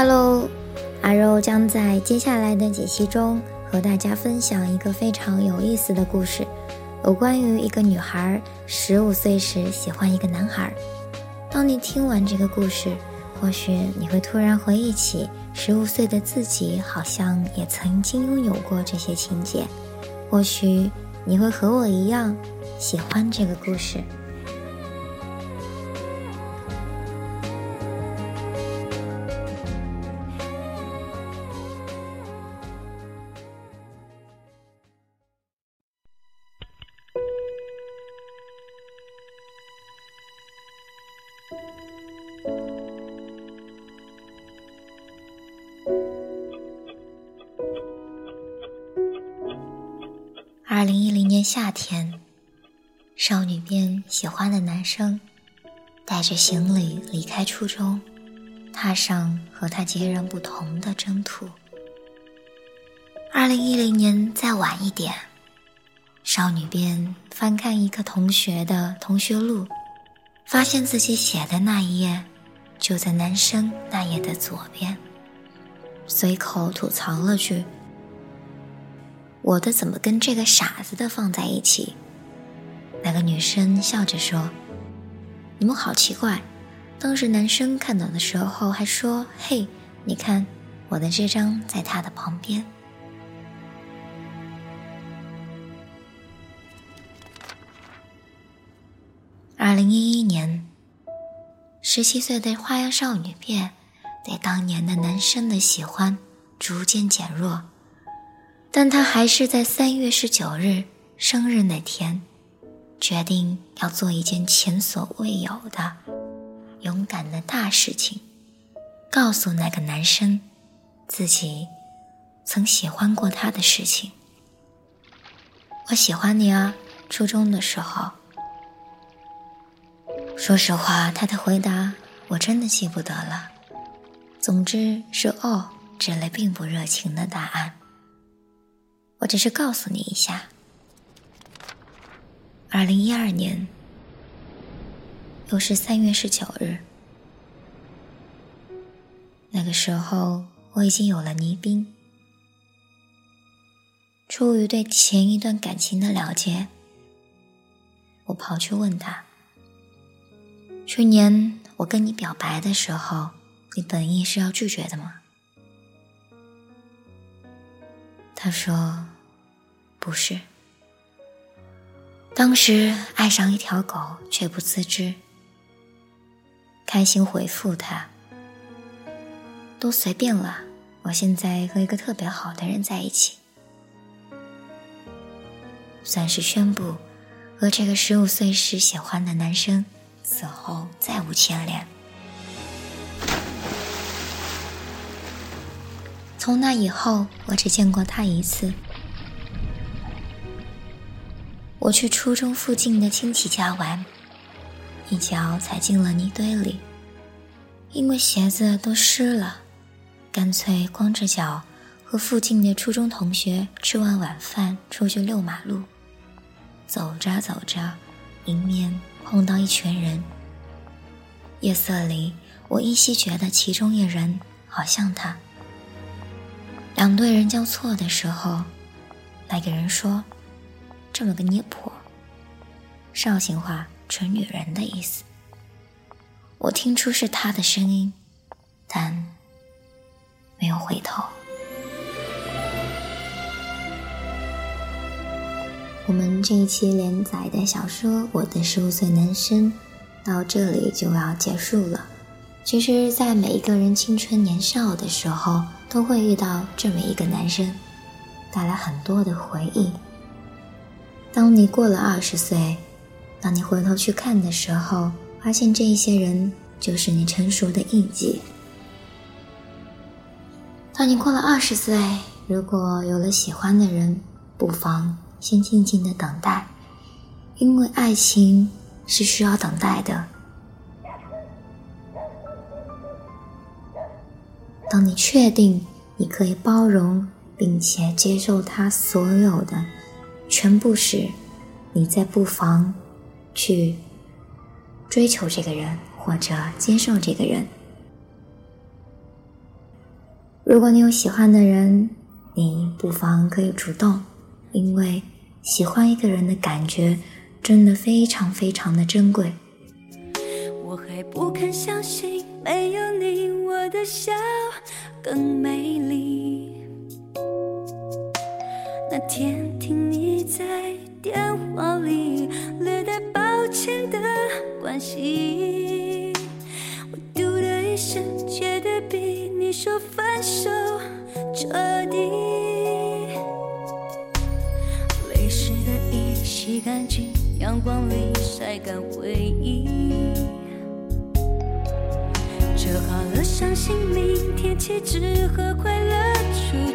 Hello，阿肉将在接下来的解析中和大家分享一个非常有意思的故事，有关于一个女孩十五岁时喜欢一个男孩。当你听完这个故事，或许你会突然回忆起十五岁的自己，好像也曾经拥有过这些情节。或许你会和我一样喜欢这个故事。二零一零年夏天，少女边喜欢的男生带着行李离开初中，踏上和他截然不同的征途。二零一零年再晚一点，少女边翻看一个同学的同学录，发现自己写的那一页就在男生那页的左边，随口吐槽了句。我的怎么跟这个傻子的放在一起？那个女生笑着说：“你们好奇怪。”当时男生看到的时候还说：“嘿，你看我的这张在他的旁边。”二零一一年，十七岁的花样少女变，对当年的男生的喜欢逐渐减弱。但他还是在三月十九日生日那天，决定要做一件前所未有的勇敢的大事情，告诉那个男生自己曾喜欢过他的事情。我喜欢你啊，初中的时候。说实话，他的回答我真的记不得了。总之是“哦”这类并不热情的答案。只是告诉你一下，二零一二年，又是三月十九日，那个时候我已经有了倪斌。出于对前一段感情的了解，我跑去问他：去年我跟你表白的时候，你本意是要拒绝的吗？他说：“不是。当时爱上一条狗却不自知，开心回复他：都随便了。我现在和一个特别好的人在一起，算是宣布和这个十五岁时喜欢的男生此后再无牵连。”从那以后，我只见过他一次。我去初中附近的亲戚家玩，一脚踩进了泥堆里，因为鞋子都湿了，干脆光着脚和附近的初中同学吃完晚饭出去遛马路。走着走着，迎面碰到一群人。夜色里，我依稀觉得其中一人好像他。两队人交错的时候，那个人说：“这么个捏婆。”绍兴话“纯女人”的意思。我听出是他的声音，但没有回头。我们这一期连载的小说《我的十五岁男生》到这里就要结束了。其实，在每一个人青春年少的时候，都会遇到这么一个男生，带来很多的回忆。当你过了二十岁，当你回头去看的时候，发现这一些人就是你成熟的印记。当你过了二十岁，如果有了喜欢的人，不妨先静静的等待，因为爱情是需要等待的。当你确定你可以包容并且接受他所有的全部是，你在不妨去追求这个人或者接受这个人。如果你有喜欢的人，你不妨可以主动，因为喜欢一个人的感觉真的非常非常的珍贵。我还不肯相信，没有你，我的笑更美丽。那天听你在电话里略带抱歉的关心，我嘟的一声，觉得比你说分手彻底。泪湿的衣洗干净，阳光里晒干回忆，折好了伤心，明天起只和快乐出。